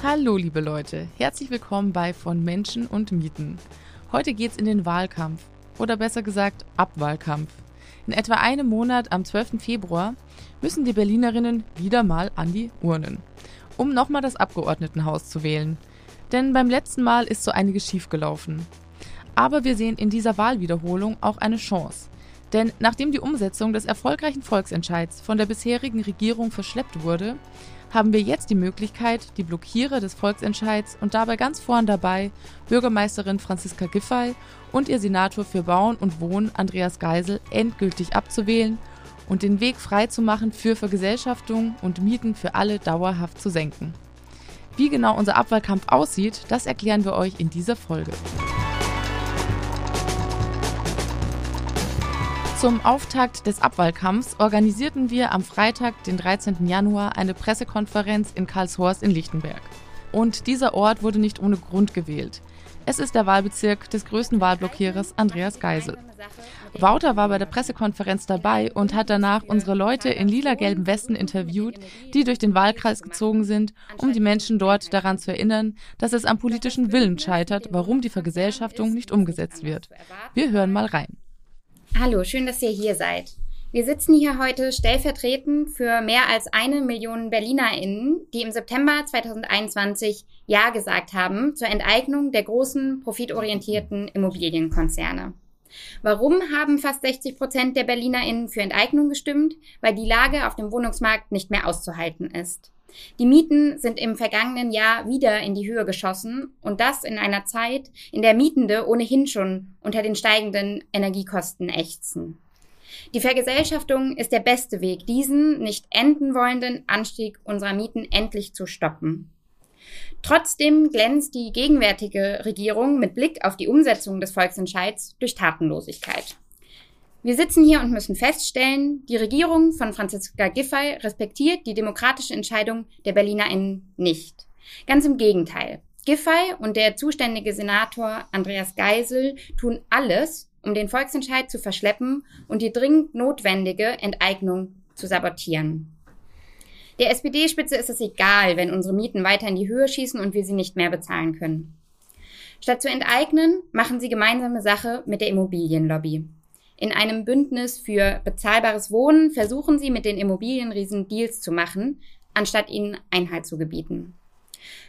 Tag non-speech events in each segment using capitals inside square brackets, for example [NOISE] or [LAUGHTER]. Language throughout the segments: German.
Hallo liebe Leute, herzlich willkommen bei Von Menschen und Mieten. Heute geht's in den Wahlkampf oder besser gesagt Abwahlkampf. In etwa einem Monat am 12. Februar müssen die Berlinerinnen wieder mal an die Urnen, um nochmal das Abgeordnetenhaus zu wählen. Denn beim letzten Mal ist so einiges schiefgelaufen. Aber wir sehen in dieser Wahlwiederholung auch eine Chance. Denn nachdem die Umsetzung des erfolgreichen Volksentscheids von der bisherigen Regierung verschleppt wurde, haben wir jetzt die Möglichkeit, die Blockierer des Volksentscheids und dabei ganz vorn dabei Bürgermeisterin Franziska Giffey und ihr Senator für Bauen und Wohnen Andreas Geisel endgültig abzuwählen und den Weg frei zu machen für Vergesellschaftung und Mieten für alle dauerhaft zu senken. Wie genau unser Abwahlkampf aussieht, das erklären wir euch in dieser Folge. Zum Auftakt des Abwahlkampfs organisierten wir am Freitag, den 13. Januar, eine Pressekonferenz in Karlshorst in Lichtenberg. Und dieser Ort wurde nicht ohne Grund gewählt. Es ist der Wahlbezirk des größten Wahlblockierers Andreas Geisel. Wouter war bei der Pressekonferenz dabei und hat danach unsere Leute in lila-gelben Westen interviewt, die durch den Wahlkreis gezogen sind, um die Menschen dort daran zu erinnern, dass es am politischen Willen scheitert, warum die Vergesellschaftung nicht umgesetzt wird. Wir hören mal rein. Hallo, schön, dass ihr hier seid. Wir sitzen hier heute stellvertretend für mehr als eine Million BerlinerInnen, die im September 2021 Ja gesagt haben zur Enteignung der großen profitorientierten Immobilienkonzerne. Warum haben fast 60 Prozent der BerlinerInnen für Enteignung gestimmt? Weil die Lage auf dem Wohnungsmarkt nicht mehr auszuhalten ist. Die Mieten sind im vergangenen Jahr wieder in die Höhe geschossen und das in einer Zeit, in der Mietende ohnehin schon unter den steigenden Energiekosten ächzen. Die Vergesellschaftung ist der beste Weg, diesen nicht enden wollenden Anstieg unserer Mieten endlich zu stoppen. Trotzdem glänzt die gegenwärtige Regierung mit Blick auf die Umsetzung des Volksentscheids durch Tatenlosigkeit. Wir sitzen hier und müssen feststellen, die Regierung von Franziska Giffey respektiert die demokratische Entscheidung der BerlinerInnen nicht. Ganz im Gegenteil. Giffey und der zuständige Senator Andreas Geisel tun alles, um den Volksentscheid zu verschleppen und die dringend notwendige Enteignung zu sabotieren. Der SPD-Spitze ist es egal, wenn unsere Mieten weiter in die Höhe schießen und wir sie nicht mehr bezahlen können. Statt zu enteignen, machen sie gemeinsame Sache mit der Immobilienlobby. In einem Bündnis für bezahlbares Wohnen versuchen sie mit den Immobilienriesen Deals zu machen, anstatt ihnen Einhalt zu gebieten.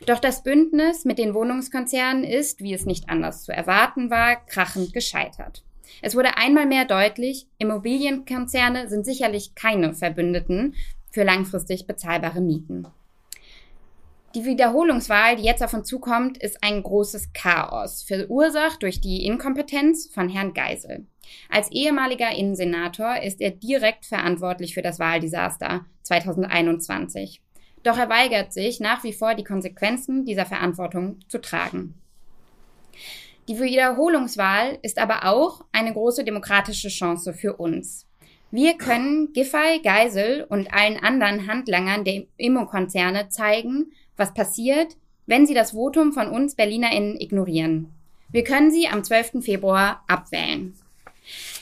Doch das Bündnis mit den Wohnungskonzernen ist, wie es nicht anders zu erwarten war, krachend gescheitert. Es wurde einmal mehr deutlich, Immobilienkonzerne sind sicherlich keine Verbündeten für langfristig bezahlbare Mieten. Die Wiederholungswahl, die jetzt auf uns zukommt, ist ein großes Chaos, verursacht durch die Inkompetenz von Herrn Geisel. Als ehemaliger Innensenator ist er direkt verantwortlich für das Wahldesaster 2021. Doch er weigert sich nach wie vor, die Konsequenzen dieser Verantwortung zu tragen. Die Wiederholungswahl ist aber auch eine große demokratische Chance für uns. Wir können Giffey, Geisel und allen anderen Handlangern der Immokonzerne zeigen, was passiert, wenn sie das Votum von uns BerlinerInnen ignorieren. Wir können sie am 12. Februar abwählen.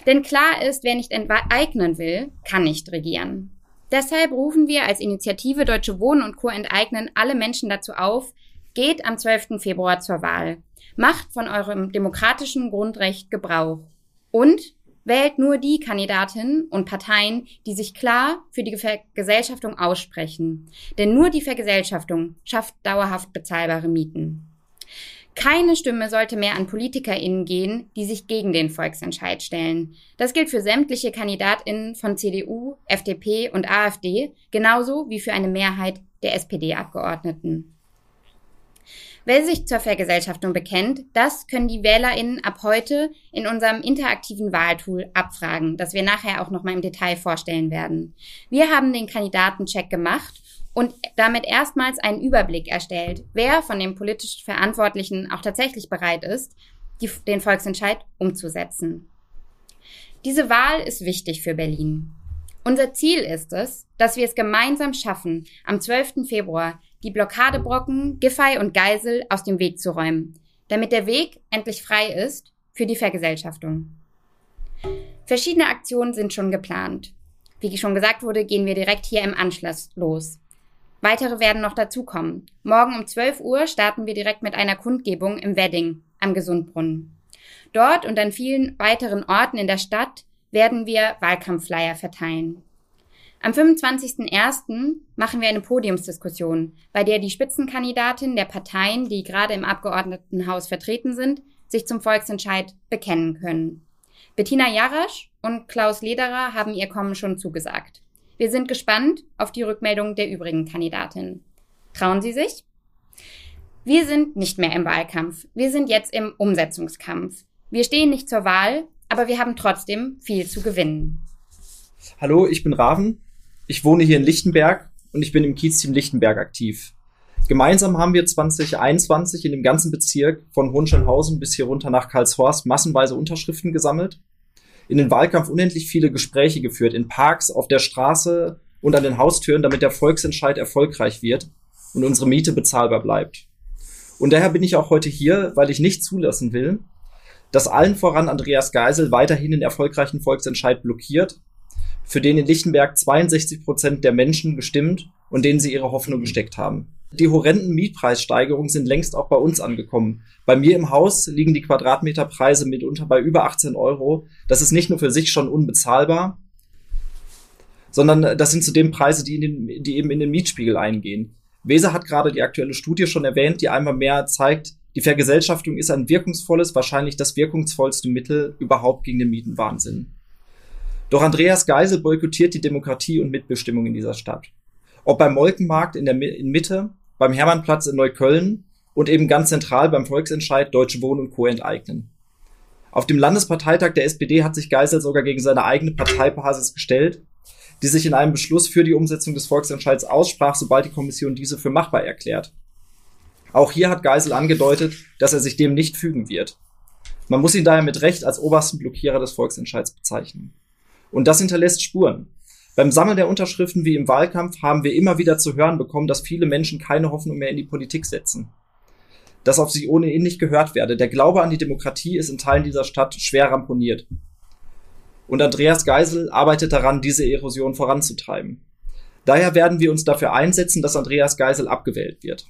Denn klar ist, wer nicht enteignen will, kann nicht regieren. Deshalb rufen wir als Initiative Deutsche Wohnen und Co. enteignen alle Menschen dazu auf, geht am 12. Februar zur Wahl. Macht von eurem demokratischen Grundrecht Gebrauch. Und wählt nur die Kandidatinnen und Parteien, die sich klar für die Vergesellschaftung aussprechen. Denn nur die Vergesellschaftung schafft dauerhaft bezahlbare Mieten. Keine Stimme sollte mehr an PolitikerInnen gehen, die sich gegen den Volksentscheid stellen. Das gilt für sämtliche KandidatInnen von CDU, FDP und AfD, genauso wie für eine Mehrheit der SPD-Abgeordneten. Wer sich zur Vergesellschaftung bekennt, das können die WählerInnen ab heute in unserem interaktiven Wahltool abfragen, das wir nachher auch nochmal im Detail vorstellen werden. Wir haben den Kandidatencheck gemacht und damit erstmals einen Überblick erstellt, wer von den politisch Verantwortlichen auch tatsächlich bereit ist, die, den Volksentscheid umzusetzen. Diese Wahl ist wichtig für Berlin. Unser Ziel ist es, dass wir es gemeinsam schaffen, am 12. Februar die Blockadebrocken Giffey und Geisel aus dem Weg zu räumen, damit der Weg endlich frei ist für die Vergesellschaftung. Verschiedene Aktionen sind schon geplant. Wie schon gesagt wurde, gehen wir direkt hier im Anschluss los. Weitere werden noch dazukommen. Morgen um 12 Uhr starten wir direkt mit einer Kundgebung im Wedding am Gesundbrunnen. Dort und an vielen weiteren Orten in der Stadt werden wir Wahlkampfflyer verteilen. Am 25.01. machen wir eine Podiumsdiskussion, bei der die Spitzenkandidatin der Parteien, die gerade im Abgeordnetenhaus vertreten sind, sich zum Volksentscheid bekennen können. Bettina Jarasch und Klaus Lederer haben ihr Kommen schon zugesagt. Wir sind gespannt auf die Rückmeldung der übrigen Kandidatinnen. Trauen Sie sich? Wir sind nicht mehr im Wahlkampf. Wir sind jetzt im Umsetzungskampf. Wir stehen nicht zur Wahl, aber wir haben trotzdem viel zu gewinnen. Hallo, ich bin Raven. Ich wohne hier in Lichtenberg und ich bin im Kiezteam Lichtenberg aktiv. Gemeinsam haben wir 2021 in dem ganzen Bezirk von Hohenschönhausen bis hier runter nach Karlshorst massenweise Unterschriften gesammelt, in den Wahlkampf unendlich viele Gespräche geführt, in Parks, auf der Straße und an den Haustüren, damit der Volksentscheid erfolgreich wird und unsere Miete bezahlbar bleibt. Und daher bin ich auch heute hier, weil ich nicht zulassen will, dass allen voran Andreas Geisel weiterhin den erfolgreichen Volksentscheid blockiert, für den in Lichtenberg 62 Prozent der Menschen gestimmt und denen sie ihre Hoffnung gesteckt haben. Die horrenden Mietpreissteigerungen sind längst auch bei uns angekommen. Bei mir im Haus liegen die Quadratmeterpreise mitunter bei über 18 Euro. Das ist nicht nur für sich schon unbezahlbar, sondern das sind zudem Preise, die, den, die eben in den Mietspiegel eingehen. Weser hat gerade die aktuelle Studie schon erwähnt, die einmal mehr zeigt, die Vergesellschaftung ist ein wirkungsvolles, wahrscheinlich das wirkungsvollste Mittel überhaupt gegen den Mietenwahnsinn. Doch Andreas Geisel boykottiert die Demokratie und Mitbestimmung in dieser Stadt. Ob beim Molkenmarkt in der in Mitte, beim Hermannplatz in Neukölln und eben ganz zentral beim Volksentscheid Deutsche Wohnen und Co. enteignen. Auf dem Landesparteitag der SPD hat sich Geisel sogar gegen seine eigene Parteibasis gestellt, die sich in einem Beschluss für die Umsetzung des Volksentscheids aussprach, sobald die Kommission diese für machbar erklärt. Auch hier hat Geisel angedeutet, dass er sich dem nicht fügen wird. Man muss ihn daher mit Recht als obersten Blockierer des Volksentscheids bezeichnen. Und das hinterlässt Spuren. Beim Sammeln der Unterschriften wie im Wahlkampf haben wir immer wieder zu hören bekommen, dass viele Menschen keine Hoffnung mehr in die Politik setzen. Dass auf sie ohnehin nicht gehört werde. Der Glaube an die Demokratie ist in Teilen dieser Stadt schwer ramponiert. Und Andreas Geisel arbeitet daran, diese Erosion voranzutreiben. Daher werden wir uns dafür einsetzen, dass Andreas Geisel abgewählt wird.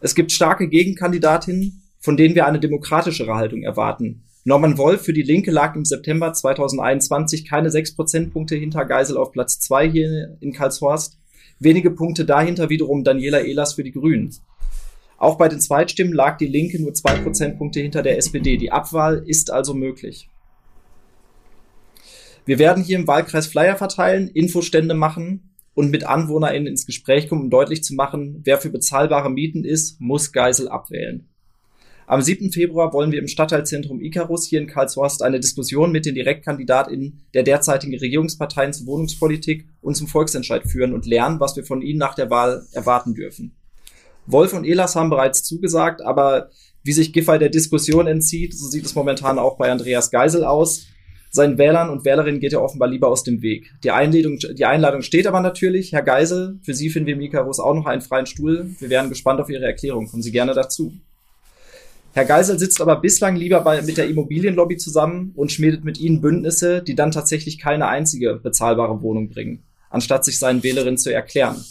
Es gibt starke Gegenkandidatinnen, von denen wir eine demokratischere Haltung erwarten, Norman Wolf für die Linke lag im September 2021 keine sechs Prozentpunkte hinter Geisel auf Platz zwei hier in Karlshorst. Wenige Punkte dahinter wiederum Daniela Ehlers für die Grünen. Auch bei den Zweitstimmen lag die Linke nur zwei Prozentpunkte hinter der SPD. Die Abwahl ist also möglich. Wir werden hier im Wahlkreis Flyer verteilen, Infostände machen und mit AnwohnerInnen ins Gespräch kommen, um deutlich zu machen, wer für bezahlbare Mieten ist, muss Geisel abwählen. Am 7. Februar wollen wir im Stadtteilzentrum Icarus hier in Karlshorst eine Diskussion mit den DirektkandidatInnen der derzeitigen Regierungsparteien zur Wohnungspolitik und zum Volksentscheid führen und lernen, was wir von ihnen nach der Wahl erwarten dürfen. Wolf und Elas haben bereits zugesagt, aber wie sich Giffey der Diskussion entzieht, so sieht es momentan auch bei Andreas Geisel aus. Seinen Wählern und Wählerinnen geht er offenbar lieber aus dem Weg. Die Einladung, die Einladung steht aber natürlich. Herr Geisel, für Sie finden wir im Icarus auch noch einen freien Stuhl. Wir wären gespannt auf Ihre Erklärung. Kommen Sie gerne dazu. Herr Geisel sitzt aber bislang lieber bei, mit der Immobilienlobby zusammen und schmiedet mit ihnen Bündnisse, die dann tatsächlich keine einzige bezahlbare Wohnung bringen, anstatt sich seinen Wählerinnen zu erklären.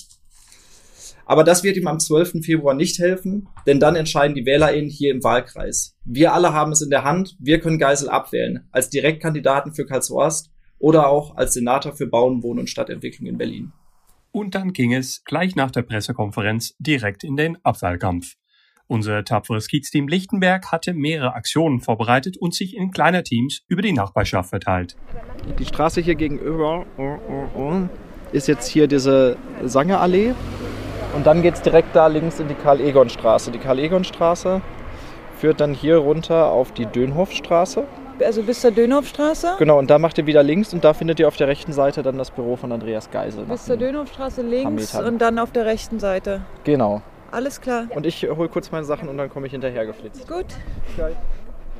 Aber das wird ihm am 12. Februar nicht helfen, denn dann entscheiden die WählerInnen hier im Wahlkreis. Wir alle haben es in der Hand, wir können Geisel abwählen, als Direktkandidaten für Karlshorst oder auch als Senator für Bauen, Wohnen und Stadtentwicklung in Berlin. Und dann ging es gleich nach der Pressekonferenz direkt in den Abwahlkampf. Unser tapferes Kiezteam Lichtenberg hatte mehrere Aktionen vorbereitet und sich in kleiner Teams über die Nachbarschaft verteilt. Die Straße hier gegenüber ist jetzt hier diese Sangerallee. Und dann geht es direkt da links in die Karl-Egon-Straße. Die Karl-Egon-Straße führt dann hier runter auf die Dönhofstraße. also bis zur Dönhoffstraße? Genau, und da macht ihr wieder links und da findet ihr auf der rechten Seite dann das Büro von Andreas Geisel. Bis zur Dönhoffstraße links und dann auf der rechten Seite. Genau. Alles klar. Und ich hole kurz meine Sachen und dann komme ich hinterher geflitzt. Gut.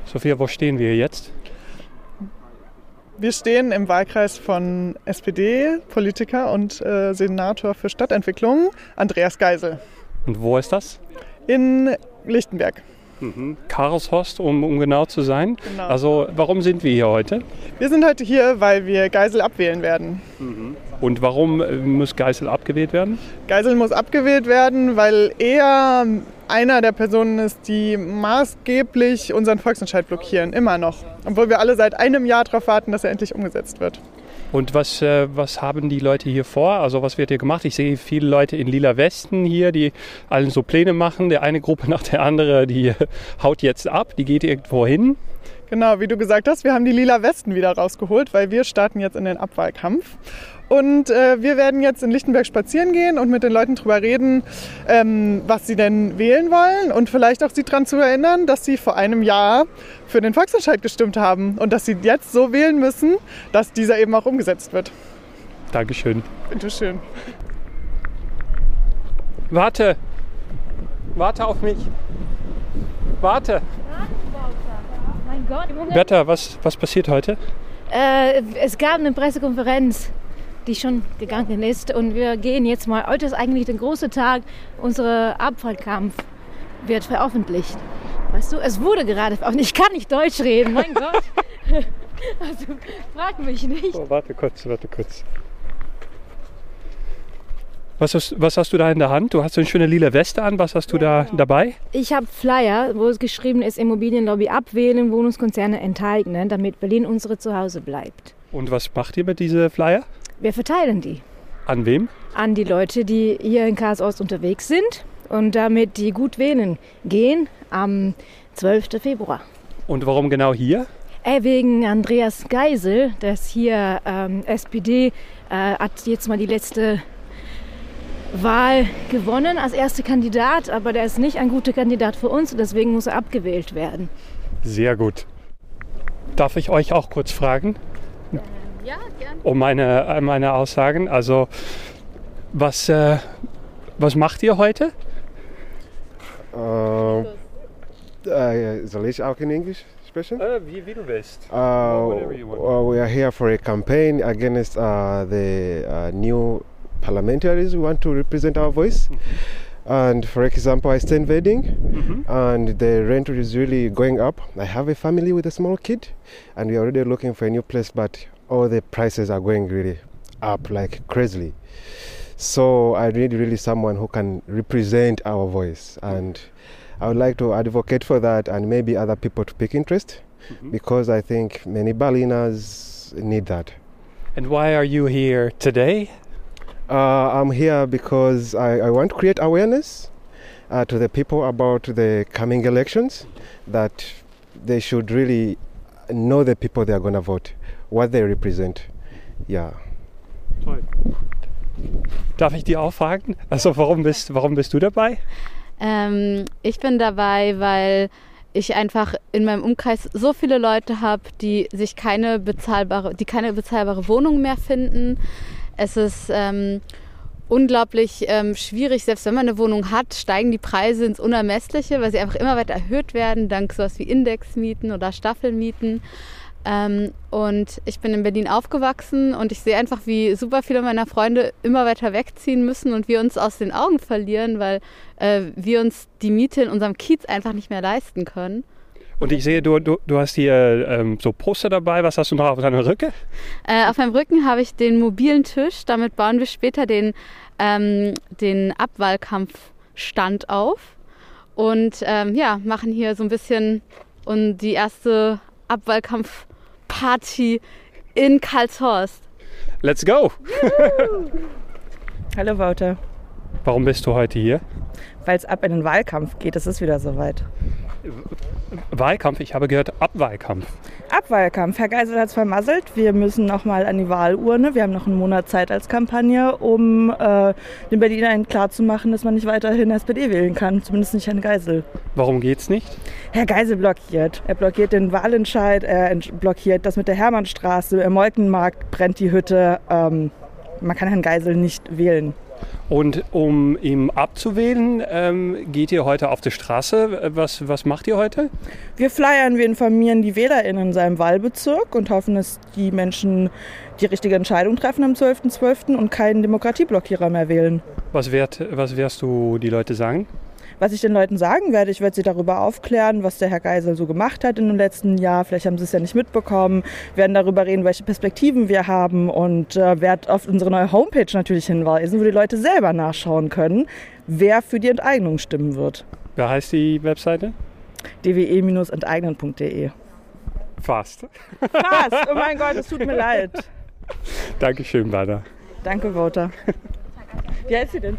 Sophia, wo stehen wir jetzt? Wir stehen im Wahlkreis von SPD, Politiker und äh, Senator für Stadtentwicklung, Andreas Geisel, Und wo ist das? in Lichtenberg. Mhm. Karlshorst, um, um genau zu sein. Genau. Also, warum sind wir hier heute? Wir sind heute hier, weil wir Geisel abwählen werden. Und warum äh, muss Geisel abgewählt werden? Geisel muss abgewählt werden, weil er einer der Personen ist, die maßgeblich unseren Volksentscheid blockieren, immer noch. Obwohl wir alle seit einem Jahr darauf warten, dass er endlich umgesetzt wird. Und was, äh, was haben die Leute hier vor? Also was wird hier gemacht? Ich sehe viele Leute in lila Westen hier, die allen so Pläne machen. Der eine Gruppe [LAUGHS] nach der andere, die äh, haut jetzt ab, die geht irgendwo hin. Genau, wie du gesagt hast, wir haben die lila Westen wieder rausgeholt, weil wir starten jetzt in den Abwahlkampf. Und äh, wir werden jetzt in Lichtenberg spazieren gehen und mit den Leuten drüber reden, ähm, was sie denn wählen wollen und vielleicht auch sie daran zu erinnern, dass sie vor einem Jahr für den Volksentscheid gestimmt haben und dass sie jetzt so wählen müssen, dass dieser eben auch umgesetzt wird. Dankeschön. Bitteschön. Warte. Warte auf mich. Warte. Mein Gott. Bertha, was, was passiert heute? Äh, es gab eine Pressekonferenz, die schon gegangen ist. Und wir gehen jetzt mal. Heute ist eigentlich der große Tag. Unser Abfallkampf wird veröffentlicht. Weißt du, es wurde gerade [LAUGHS] veröffentlicht. Ich kann nicht Deutsch reden, mein Gott. [LAUGHS] Also frag mich nicht. Oh, warte kurz, warte kurz. Was hast, was hast du da in der Hand? Du hast so eine schöne lila Weste an. Was hast du da dabei? Ich habe Flyer, wo es geschrieben ist, Immobilienlobby abwählen, Wohnungskonzerne enteignen, damit Berlin unsere Zuhause bleibt. Und was macht ihr mit diesen Flyer? Wir verteilen die An wem? an die Leute, die hier in Karlsost unterwegs sind und damit die gut wählen gehen am 12. Februar. Und warum genau hier? Äh, wegen Andreas Geisel, das hier ähm, SPD äh, hat jetzt mal die letzte Wahl gewonnen als erster Kandidat, aber der ist nicht ein guter Kandidat für uns, deswegen muss er abgewählt werden. Sehr gut. Darf ich euch auch kurz fragen? Ja, gern. Um meine, äh, meine Aussagen. Also, was, äh, was macht ihr heute? Uh, uh, soll ich auch in English sprechen? wie, wie du willst. Uh, uh, we are here for a campaign against uh, the uh, new parliamentaries who want to represent our voice. And for example, I stay in Wedding, and the rent is really going up. I have a family with a small kid, and we're already looking for a new place, but all the prices are going really up like crazily. So I need really someone who can represent our voice, and I would like to advocate for that, and maybe other people to pick interest, because I think many Berliners need that. And why are you here today? Uh, I'm here because I, I want to create awareness uh, to the people about the coming elections, that they should really know the people they are going to vote, what they represent. Yeah. Toll. Darf ich dir auch fragen? Also, warum bist, warum bist du dabei? Ähm, ich bin dabei, weil ich einfach in meinem Umkreis so viele Leute habe, die sich keine bezahlbare, die keine bezahlbare Wohnung mehr finden. Es ist ähm, unglaublich ähm, schwierig, selbst wenn man eine Wohnung hat, steigen die Preise ins Unermessliche, weil sie einfach immer weiter erhöht werden, dank sowas wie Indexmieten oder Staffelmieten. Ähm, und ich bin in Berlin aufgewachsen und ich sehe einfach, wie super viele meiner Freunde immer weiter wegziehen müssen und wir uns aus den Augen verlieren, weil äh, wir uns die Miete in unserem Kiez einfach nicht mehr leisten können. Und ich sehe, du, du, du hast hier ähm, so Poster dabei. Was hast du noch auf deiner Rücke? Äh, auf meinem Rücken habe ich den mobilen Tisch. Damit bauen wir später den, ähm, den Abwahlkampfstand auf. Und ähm, ja, machen hier so ein bisschen und die erste Abwahlkampfparty in Karlshorst. Let's go! Hallo Wouter. Warum bist du heute hier? Weil es ab in den Wahlkampf geht, es ist wieder soweit. Wahlkampf, ich habe gehört Abwahlkampf. Abwahlkampf. Herr Geisel hat es vermasselt. Wir müssen noch mal an die Wahlurne. Wir haben noch einen Monat Zeit als Kampagne, um äh, den Berlinern klarzumachen, dass man nicht weiterhin SPD wählen kann. Zumindest nicht Herrn Geisel. Warum geht's nicht? Herr Geisel blockiert. Er blockiert den Wahlentscheid, er blockiert das mit der Hermannstraße, im Molkenmarkt brennt die Hütte. Ähm, man kann Herrn Geisel nicht wählen. Und um ihn abzuwählen, ähm, geht ihr heute auf die Straße. Was, was macht ihr heute? Wir flyern, wir informieren die WählerInnen in seinem Wahlbezirk und hoffen, dass die Menschen die richtige Entscheidung treffen am 12.12. .12. und keinen Demokratieblockierer mehr wählen. Was, werd, was wirst du die Leute sagen? Was ich den Leuten sagen werde, ich werde sie darüber aufklären, was der Herr Geisel so gemacht hat in dem letzten Jahr. Vielleicht haben sie es ja nicht mitbekommen. Wir werden darüber reden, welche Perspektiven wir haben und äh, werde auf unsere neue Homepage natürlich hinweisen, wo die Leute selber nachschauen können, wer für die Enteignung stimmen wird. Wer heißt die Webseite? dwe-enteignen.de. Fast. Fast, oh mein [LAUGHS] Gott, es tut mir leid. Dankeschön, Bada. Danke, Wouter. [LAUGHS] Wie heißt sie denn?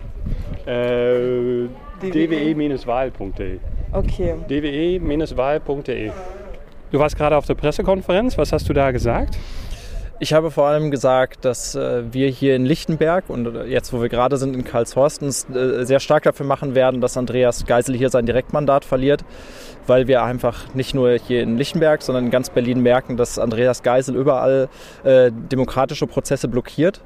Äh, dwe-wahl.de. Okay. dwe-wahl.de. Du warst gerade auf der Pressekonferenz. Was hast du da gesagt? Ich habe vor allem gesagt, dass äh, wir hier in Lichtenberg und äh, jetzt, wo wir gerade sind in Karlshorst, uns äh, sehr stark dafür machen werden, dass Andreas Geisel hier sein Direktmandat verliert, weil wir einfach nicht nur hier in Lichtenberg, sondern in ganz Berlin merken, dass Andreas Geisel überall äh, demokratische Prozesse blockiert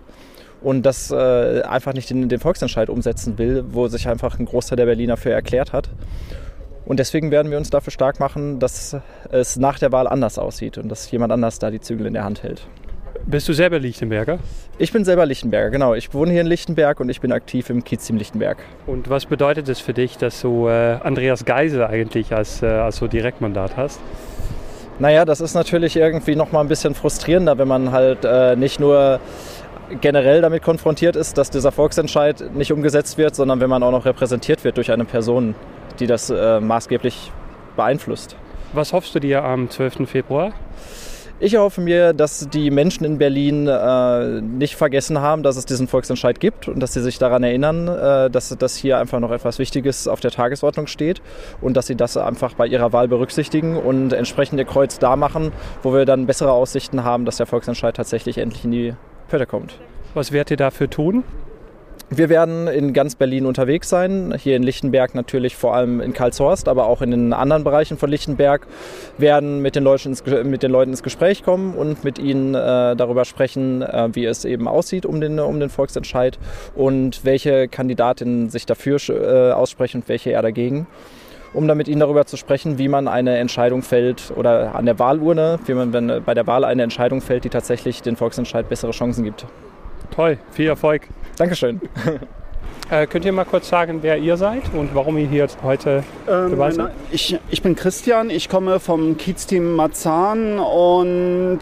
und das äh, einfach nicht den, den Volksentscheid umsetzen will, wo sich einfach ein Großteil der Berliner für erklärt hat. Und deswegen werden wir uns dafür stark machen, dass es nach der Wahl anders aussieht und dass jemand anders da die Zügel in der Hand hält. Bist du selber Lichtenberger? Ich bin selber Lichtenberger, genau. Ich wohne hier in Lichtenberg und ich bin aktiv im Kiezteam Lichtenberg. Und was bedeutet es für dich, dass du äh, Andreas Geisel eigentlich als, äh, als so Direktmandat hast? Naja, das ist natürlich irgendwie noch mal ein bisschen frustrierender, wenn man halt äh, nicht nur generell damit konfrontiert ist, dass dieser Volksentscheid nicht umgesetzt wird, sondern wenn man auch noch repräsentiert wird durch eine Person, die das äh, maßgeblich beeinflusst. Was hoffst du dir am 12. Februar? Ich erhoffe mir, dass die Menschen in Berlin äh, nicht vergessen haben, dass es diesen Volksentscheid gibt und dass sie sich daran erinnern, äh, dass, dass hier einfach noch etwas Wichtiges auf der Tagesordnung steht und dass sie das einfach bei ihrer Wahl berücksichtigen und entsprechend ihr Kreuz da machen, wo wir dann bessere Aussichten haben, dass der Volksentscheid tatsächlich endlich in die Pötte kommt. Was werdet ihr dafür tun? Wir werden in ganz Berlin unterwegs sein, hier in Lichtenberg natürlich vor allem in Karlshorst, aber auch in den anderen Bereichen von Lichtenberg, werden mit den Leuten ins, mit den Leuten ins Gespräch kommen und mit ihnen äh, darüber sprechen, äh, wie es eben aussieht um den, um den Volksentscheid und welche Kandidatinnen sich dafür äh, aussprechen und welche eher dagegen um dann mit ihnen darüber zu sprechen, wie man eine Entscheidung fällt oder an der Wahlurne, wie man wenn bei der Wahl eine Entscheidung fällt, die tatsächlich den Volksentscheid bessere Chancen gibt. Toll, viel Erfolg. Dankeschön. [LAUGHS] Äh, könnt ihr mal kurz sagen, wer ihr seid und warum ihr hier heute ähm, dabei seid? Ich, ich bin Christian, ich komme vom Kiezteam Marzahn und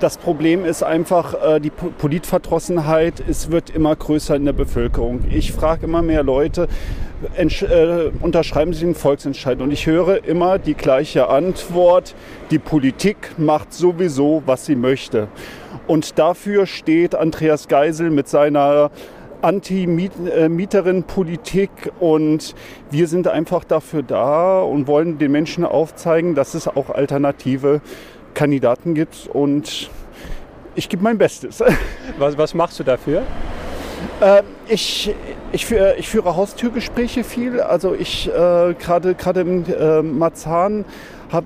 das Problem ist einfach äh, die Politverdrossenheit. Es wird immer größer in der Bevölkerung. Ich frage immer mehr Leute, äh, unterschreiben Sie den Volksentscheid? Und ich höre immer die gleiche Antwort. Die Politik macht sowieso, was sie möchte. Und dafür steht Andreas Geisel mit seiner Anti-Mieterin-Politik und wir sind einfach dafür da und wollen den Menschen aufzeigen, dass es auch alternative Kandidaten gibt und ich gebe mein Bestes. [LAUGHS] Was, was machst du dafür? Äh, ich, ich, führe, ich führe Haustürgespräche viel. Also ich äh, gerade gerade im äh, Marzahn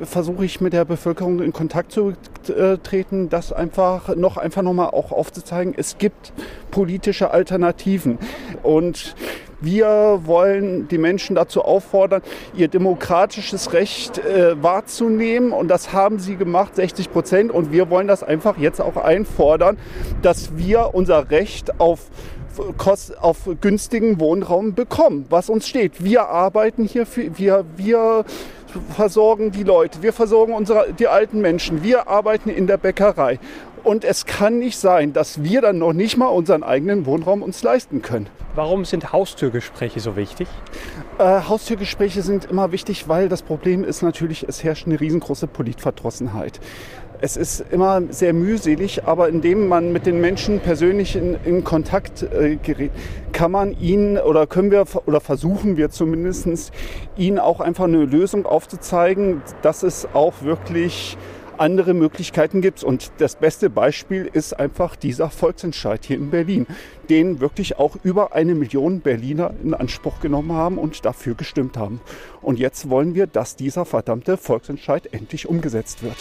versuche ich mit der Bevölkerung in Kontakt zu äh, treten, das einfach noch einfach noch mal auch aufzuzeigen. Es gibt politische Alternativen und wir wollen die Menschen dazu auffordern, ihr demokratisches Recht äh, wahrzunehmen. Und das haben sie gemacht, 60 Prozent. Und wir wollen das einfach jetzt auch einfordern, dass wir unser Recht auf auf günstigen Wohnraum bekommen, was uns steht. Wir arbeiten hier für, wir, wir versorgen die Leute, wir versorgen unsere, die alten Menschen, wir arbeiten in der Bäckerei. Und es kann nicht sein, dass wir dann noch nicht mal unseren eigenen Wohnraum uns leisten können. Warum sind Haustürgespräche so wichtig? Äh, Haustürgespräche sind immer wichtig, weil das Problem ist natürlich, es herrscht eine riesengroße Politverdrossenheit. Es ist immer sehr mühselig, aber indem man mit den Menschen persönlich in, in Kontakt äh, gerät, kann man ihnen oder können wir oder versuchen wir zumindest ihnen auch einfach eine Lösung aufzuzeigen, dass es auch wirklich andere Möglichkeiten gibt. Und das beste Beispiel ist einfach dieser Volksentscheid hier in Berlin, den wirklich auch über eine Million Berliner in Anspruch genommen haben und dafür gestimmt haben. Und jetzt wollen wir, dass dieser verdammte Volksentscheid endlich umgesetzt wird.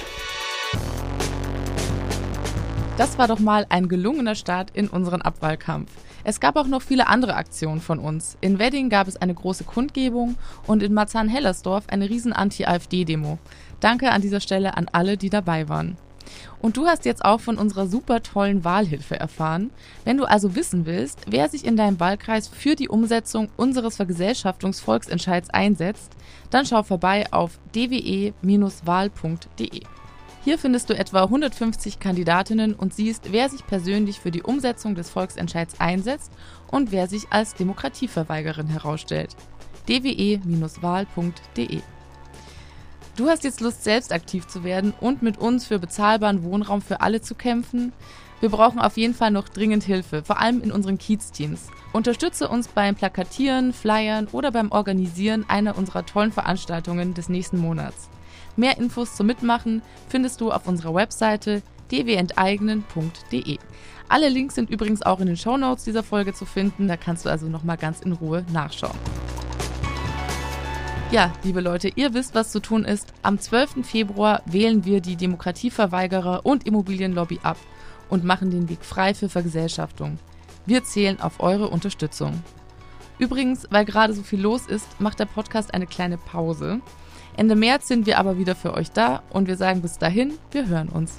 Das war doch mal ein gelungener Start in unseren Abwahlkampf. Es gab auch noch viele andere Aktionen von uns. In Wedding gab es eine große Kundgebung und in Marzahn-Hellersdorf eine riesen Anti-AfD-Demo. Danke an dieser Stelle an alle, die dabei waren. Und du hast jetzt auch von unserer super tollen Wahlhilfe erfahren. Wenn du also wissen willst, wer sich in deinem Wahlkreis für die Umsetzung unseres Vergesellschaftungsvolksentscheids einsetzt, dann schau vorbei auf dwe-wahl.de. Hier findest du etwa 150 Kandidatinnen und siehst, wer sich persönlich für die Umsetzung des Volksentscheids einsetzt und wer sich als Demokratieverweigerin herausstellt. dwe-wahl.de Du hast jetzt Lust, selbst aktiv zu werden und mit uns für bezahlbaren Wohnraum für alle zu kämpfen? Wir brauchen auf jeden Fall noch dringend Hilfe, vor allem in unseren Kiez-Teams. Unterstütze uns beim Plakatieren, Flyern oder beim Organisieren einer unserer tollen Veranstaltungen des nächsten Monats. Mehr Infos zum Mitmachen findest du auf unserer Webseite dwenteignen.de. Alle Links sind übrigens auch in den Shownotes dieser Folge zu finden, da kannst du also nochmal ganz in Ruhe nachschauen. Ja, liebe Leute, ihr wisst, was zu tun ist. Am 12. Februar wählen wir die Demokratieverweigerer und Immobilienlobby ab und machen den Weg frei für Vergesellschaftung. Wir zählen auf eure Unterstützung. Übrigens, weil gerade so viel los ist, macht der Podcast eine kleine Pause. Ende März sind wir aber wieder für euch da und wir sagen bis dahin, wir hören uns.